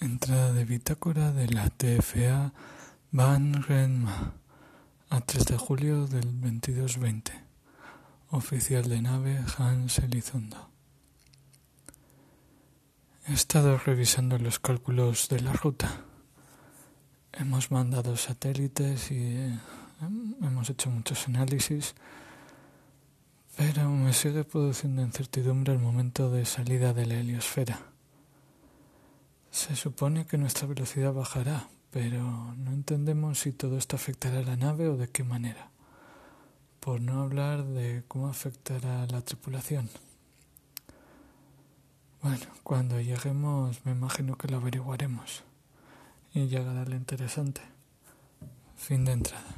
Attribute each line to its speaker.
Speaker 1: Entrada de bitácora de la TFA Van Renma a 3 de julio del 2220. Oficial de nave Hans Elizondo. He estado revisando los cálculos de la ruta. Hemos mandado satélites y eh, hemos hecho muchos análisis, pero me sigue produciendo incertidumbre el momento de salida de la heliosfera. Se supone que nuestra velocidad bajará, pero no entendemos si todo esto afectará a la nave o de qué manera, por no hablar de cómo afectará a la tripulación. Bueno, cuando lleguemos me imagino que lo averiguaremos y llegará lo interesante. Fin de entrada.